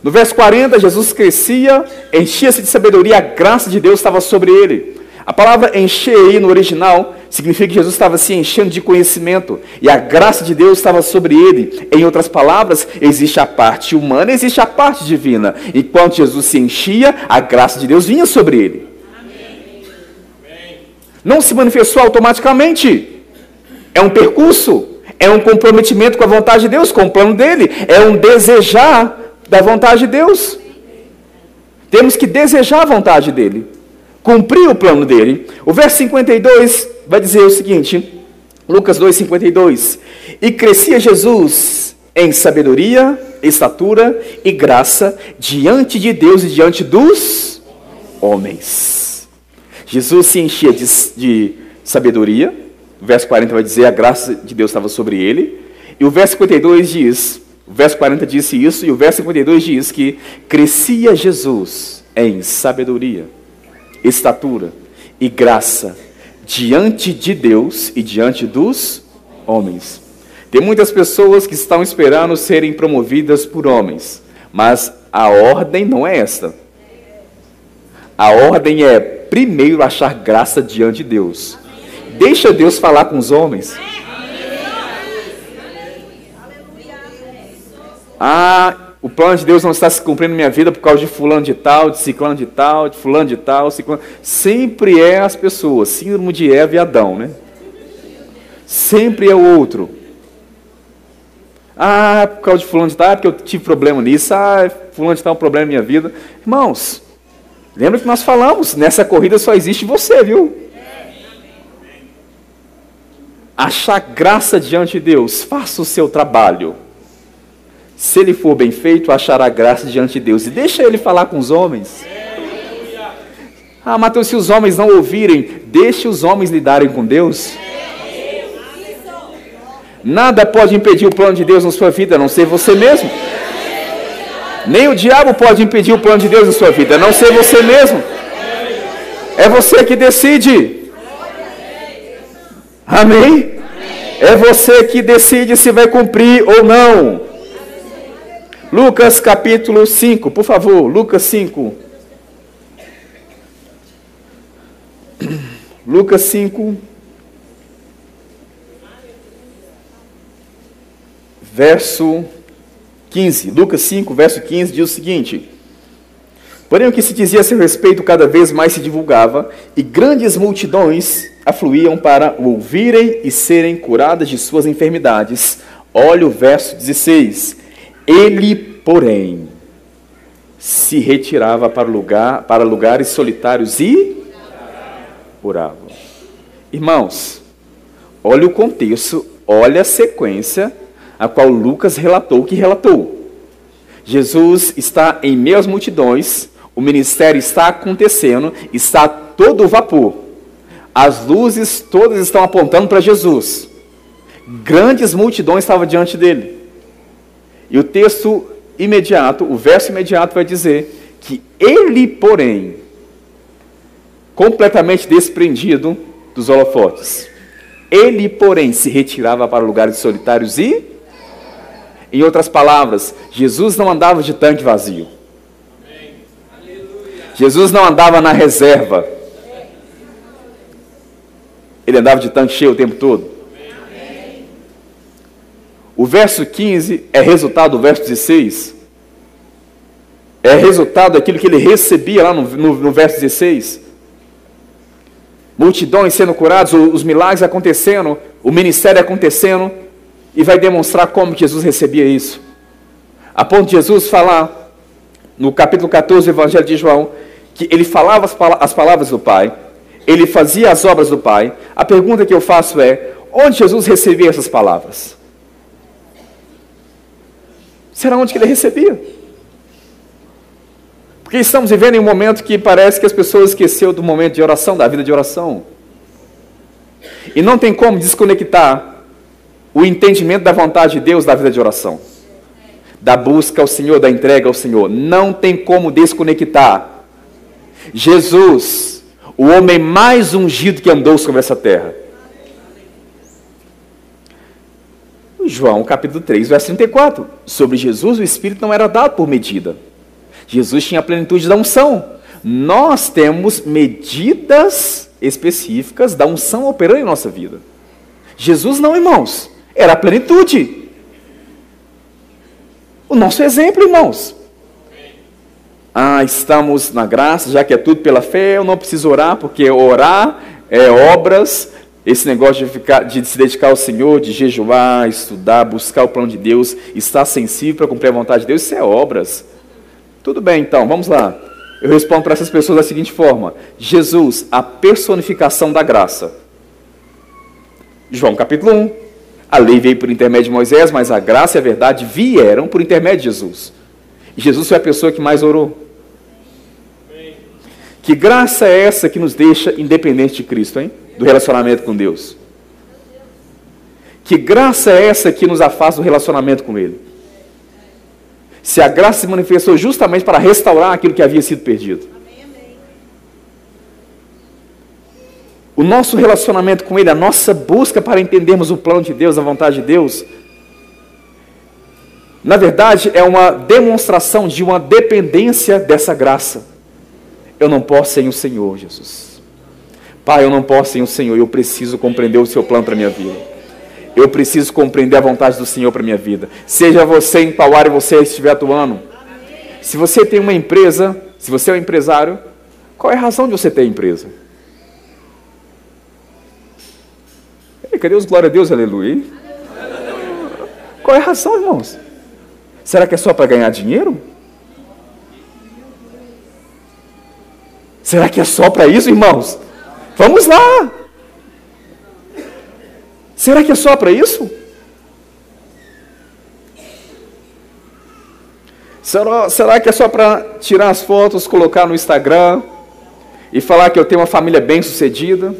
No verso 40, Jesus crescia, enchia-se de sabedoria, a graça de Deus estava sobre ele. A palavra encher aí no original significa que Jesus estava se enchendo de conhecimento e a graça de Deus estava sobre ele. Em outras palavras, existe a parte humana, existe a parte divina. Enquanto Jesus se enchia, a graça de Deus vinha sobre ele. Não se manifestou automaticamente. É um percurso, é um comprometimento com a vontade de Deus, com o plano dele, é um desejar da vontade de Deus. Temos que desejar a vontade dele. Cumprir o plano dele. O verso 52 vai dizer o seguinte, Lucas 2,52: E crescia Jesus em sabedoria, estatura e graça diante de Deus e diante dos homens. Jesus se enchia de, de sabedoria, o verso 40 vai dizer a graça de Deus estava sobre ele, e o verso 52 diz, o verso 40 disse isso, e o verso 52 diz que crescia Jesus em sabedoria, estatura e graça diante de Deus e diante dos homens. Tem muitas pessoas que estão esperando serem promovidas por homens, mas a ordem não é esta. A ordem é primeiro achar graça diante de Deus. Deixa Deus falar com os homens. Ah, o plano de Deus não está se cumprindo na minha vida por causa de fulano de tal, de ciclano de tal, de fulano de tal, ciclano. Sempre é as pessoas, síndrome de Eva e Adão, né? Sempre é o outro. Ah, por causa de fulano de tal, é porque eu tive problema nisso. Ah, fulano de tal é um problema na minha vida. Irmãos, lembra que nós falamos, nessa corrida só existe você, viu? Achar graça diante de Deus, faça o seu trabalho. Se ele for bem feito, achará graça diante de Deus. E deixa ele falar com os homens. Ah, Mateus, se os homens não ouvirem, deixe os homens lidarem com Deus. Nada pode impedir o plano de Deus na sua vida, a não ser você mesmo. Nem o diabo pode impedir o plano de Deus na sua vida, a não ser você mesmo. É você que decide. Amém? É você que decide se vai cumprir ou não. Lucas capítulo 5, por favor, Lucas 5. Lucas 5, verso 15. Lucas 5, verso 15 diz o seguinte: Porém, o que se dizia a seu respeito cada vez mais se divulgava, e grandes multidões afluíam para o ouvirem e serem curadas de suas enfermidades. Olha o verso 16. Ele, porém, se retirava para, lugar, para lugares solitários e orava. Irmãos, olha o contexto, olha a sequência a qual Lucas relatou que relatou. Jesus está em meio às multidões, o ministério está acontecendo, está todo vapor. As luzes todas estão apontando para Jesus. Grandes multidões estavam diante dele. E o texto imediato, o verso imediato vai dizer que ele, porém, completamente desprendido dos holofotes, ele, porém, se retirava para lugares solitários e, em outras palavras, Jesus não andava de tanque vazio. Jesus não andava na reserva. Ele andava de tanque cheio o tempo todo. O verso 15 é resultado do verso 16. É resultado daquilo que ele recebia lá no, no, no verso 16. Multidões sendo curadas, os milagres acontecendo, o ministério acontecendo, e vai demonstrar como Jesus recebia isso. A ponto de Jesus falar, no capítulo 14 do Evangelho de João, que ele falava as palavras do Pai, ele fazia as obras do Pai. A pergunta que eu faço é: onde Jesus recebia essas palavras? Será onde que ele recebia? Porque estamos vivendo em um momento que parece que as pessoas esqueceram do momento de oração, da vida de oração. E não tem como desconectar o entendimento da vontade de Deus da vida de oração. Da busca ao Senhor, da entrega ao Senhor. Não tem como desconectar. Jesus, o homem mais ungido que andou sobre essa terra, João capítulo 3, verso 34. Sobre Jesus, o Espírito não era dado por medida. Jesus tinha a plenitude da unção. Nós temos medidas específicas da unção operando em nossa vida. Jesus não, irmãos. Era a plenitude. O nosso exemplo, irmãos. Ah, estamos na graça, já que é tudo pela fé, eu não preciso orar, porque orar é obras, esse negócio de, ficar, de se dedicar ao Senhor, de jejuar, estudar, buscar o plano de Deus, estar sensível para cumprir a vontade de Deus, isso é obras. Tudo bem, então, vamos lá. Eu respondo para essas pessoas da seguinte forma: Jesus, a personificação da graça. João capítulo 1. A lei veio por intermédio de Moisés, mas a graça e a verdade vieram por intermédio de Jesus. Jesus foi a pessoa que mais orou. Que graça é essa que nos deixa independente de Cristo, hein? Do relacionamento com Deus. Que graça é essa que nos afasta do relacionamento com Ele? Se a graça se manifestou justamente para restaurar aquilo que havia sido perdido. O nosso relacionamento com Ele, a nossa busca para entendermos o plano de Deus, a vontade de Deus, na verdade é uma demonstração de uma dependência dessa graça. Eu não posso sem o Senhor, Jesus. Pai, eu não posso sem o Senhor, eu preciso compreender o seu plano para a minha vida. Eu preciso compreender a vontade do Senhor para a minha vida. Seja você em qual área você estiver atuando. Se você tem uma empresa, se você é um empresário, qual é a razão de você ter empresa? Ei, cadê os glória a Deus, aleluia? Qual é a razão, irmãos? Será que é só para ganhar dinheiro? Será que é só para isso, irmãos? Vamos lá! Será que é só para isso? Será, será que é só para tirar as fotos, colocar no Instagram e falar que eu tenho uma família bem sucedida?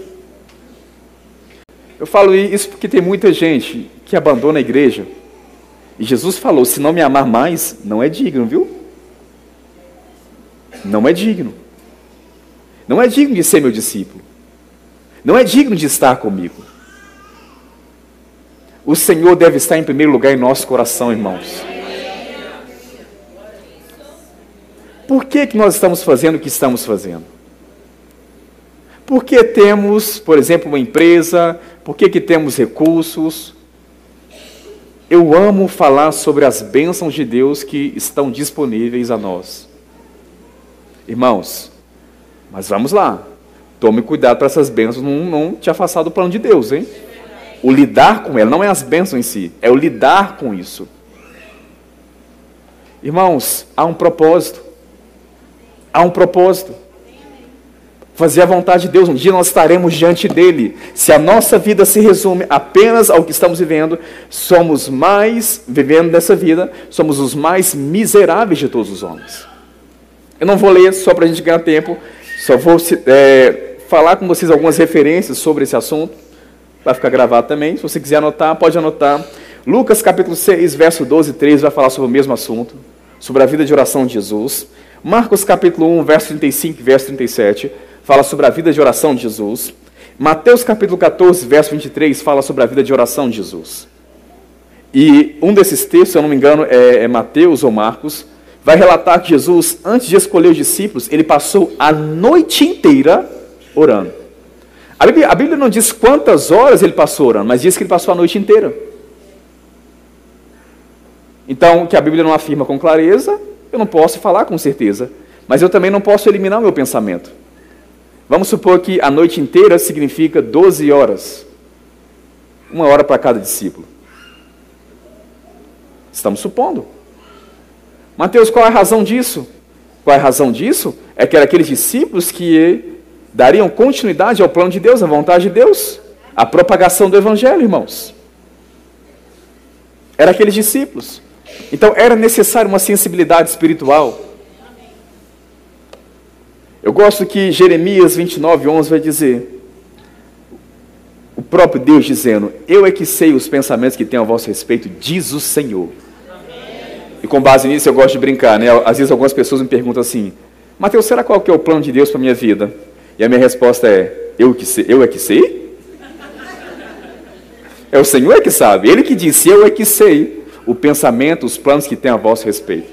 Eu falo isso porque tem muita gente que abandona a igreja. E Jesus falou: se não me amar mais, não é digno, viu? Não é digno. Não é digno de ser meu discípulo. Não é digno de estar comigo. O Senhor deve estar em primeiro lugar em nosso coração, irmãos. Por que, que nós estamos fazendo o que estamos fazendo? Porque temos, por exemplo, uma empresa, por que, que temos recursos? Eu amo falar sobre as bênçãos de Deus que estão disponíveis a nós. Irmãos, mas vamos lá. Tome cuidado para essas bênçãos não, não te afastar do plano de Deus, hein? O lidar com ela, não é as bênçãos em si, é o lidar com isso. Irmãos, há um propósito. Há um propósito. Fazer a vontade de Deus, um dia nós estaremos diante dele. Se a nossa vida se resume apenas ao que estamos vivendo, somos mais, vivendo nessa vida, somos os mais miseráveis de todos os homens. Eu não vou ler só para a gente ganhar tempo, só vou é, falar com vocês algumas referências sobre esse assunto. Vai ficar gravado também. Se você quiser anotar, pode anotar. Lucas capítulo 6, verso 12 e 13 vai falar sobre o mesmo assunto, sobre a vida de oração de Jesus. Marcos capítulo 1, verso 35 e verso 37 fala sobre a vida de oração de Jesus. Mateus capítulo 14, verso 23 fala sobre a vida de oração de Jesus. E um desses textos, se eu não me engano, é, é Mateus ou Marcos, vai relatar que Jesus, antes de escolher os discípulos, ele passou a noite inteira orando. A Bíblia, a Bíblia, não diz quantas horas ele passou orando, mas diz que ele passou a noite inteira. Então, que a Bíblia não afirma com clareza, eu não posso falar com certeza. Mas eu também não posso eliminar o meu pensamento. Vamos supor que a noite inteira significa 12 horas. Uma hora para cada discípulo. Estamos supondo. Mateus, qual é a razão disso? Qual é a razão disso? É que eram aqueles discípulos que dariam continuidade ao plano de Deus, à vontade de Deus, à propagação do Evangelho, irmãos. Era aqueles discípulos. Então era necessário uma sensibilidade espiritual. Eu gosto que Jeremias 29, 11 vai dizer: o próprio Deus dizendo: Eu é que sei os pensamentos que tenho a vosso respeito, diz o Senhor. E com base nisso eu gosto de brincar, né? Às vezes algumas pessoas me perguntam assim: Mateus, será qual que é o plano de Deus para minha vida? E a minha resposta é: eu, que sei, eu é que sei? É o Senhor é que sabe. Ele que disse: Eu é que sei o pensamento, os planos que tem a vosso respeito.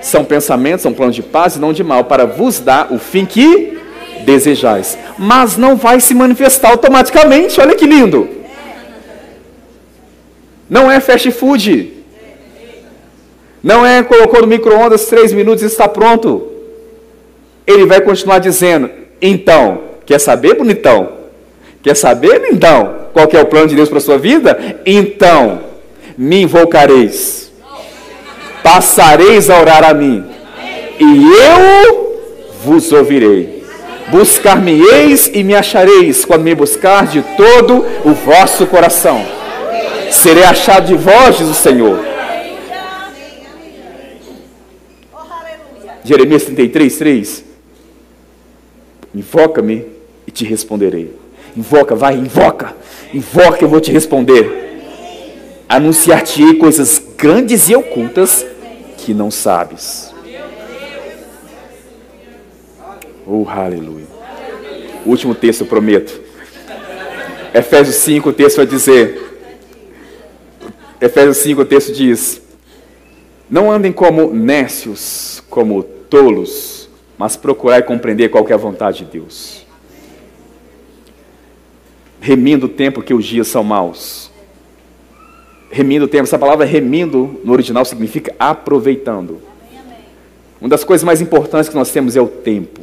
São pensamentos, são planos de paz e não de mal, para vos dar o fim que desejais. Mas não vai se manifestar automaticamente. Olha que lindo. Não é fast food. Não é colocou no micro-ondas três minutos e está pronto. Ele vai continuar dizendo: então, quer saber, bonitão? Quer saber, lindão? Qual é o plano de Deus para a sua vida? Então, me invocareis, passareis a orar a mim, e eu vos ouvirei. Buscar-me-eis e me achareis, quando me buscar de todo o vosso coração. Serei achado de vós, diz o Senhor. Jeremias 33, 3. Invoca-me e te responderei. Invoca, vai, invoca. Invoca, eu vou te responder. Anunciar-te-ei coisas grandes e ocultas que não sabes. Oh, aleluia. Último texto, prometo. Efésios 5, o texto vai dizer. Efésios 5, o texto diz: Não andem como nécios, como tolos, mas procurai compreender qual é a vontade de Deus. Remindo o tempo que os dias são maus. Remindo o tempo, essa palavra remindo no original significa aproveitando. Uma das coisas mais importantes que nós temos é o tempo.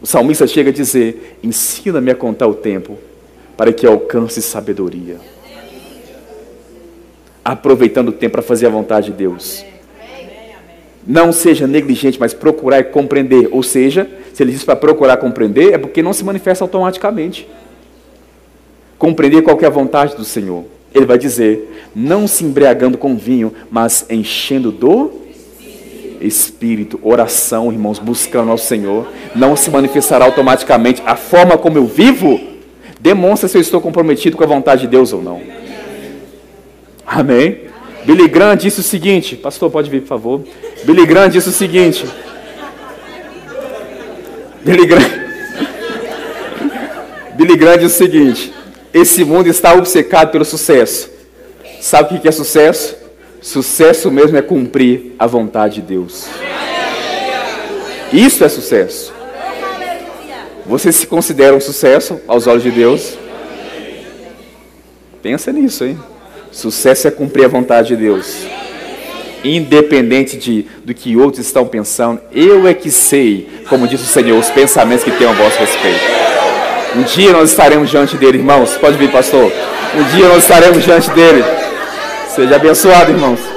O salmista chega a dizer: Ensina-me a contar o tempo, para que alcance sabedoria. Aproveitando o tempo para fazer a vontade de Deus. Não seja negligente, mas procurar e compreender. Ou seja, se ele diz para procurar compreender, é porque não se manifesta automaticamente. Compreender qual é a vontade do Senhor. Ele vai dizer: não se embriagando com vinho, mas enchendo do Espírito, oração, irmãos, buscando ao Senhor. Não se manifestará automaticamente. A forma como eu vivo demonstra se eu estou comprometido com a vontade de Deus ou não. Amém? Billy Graham disse o seguinte, pastor, pode vir, por favor. Billy Graham disse o seguinte. Billy Graham, Billy Graham disse o seguinte: esse mundo está obcecado pelo sucesso. Sabe o que é sucesso? Sucesso mesmo é cumprir a vontade de Deus. Isso é sucesso. Você se considera um sucesso aos olhos de Deus? Pensa nisso, hein? Sucesso é cumprir a vontade de Deus. Independente de, do que outros estão pensando, eu é que sei, como diz o Senhor, os pensamentos que tenho a vosso respeito. Um dia nós estaremos diante dele, irmãos. Pode vir, pastor. Um dia nós estaremos diante dele. Seja abençoado, irmãos.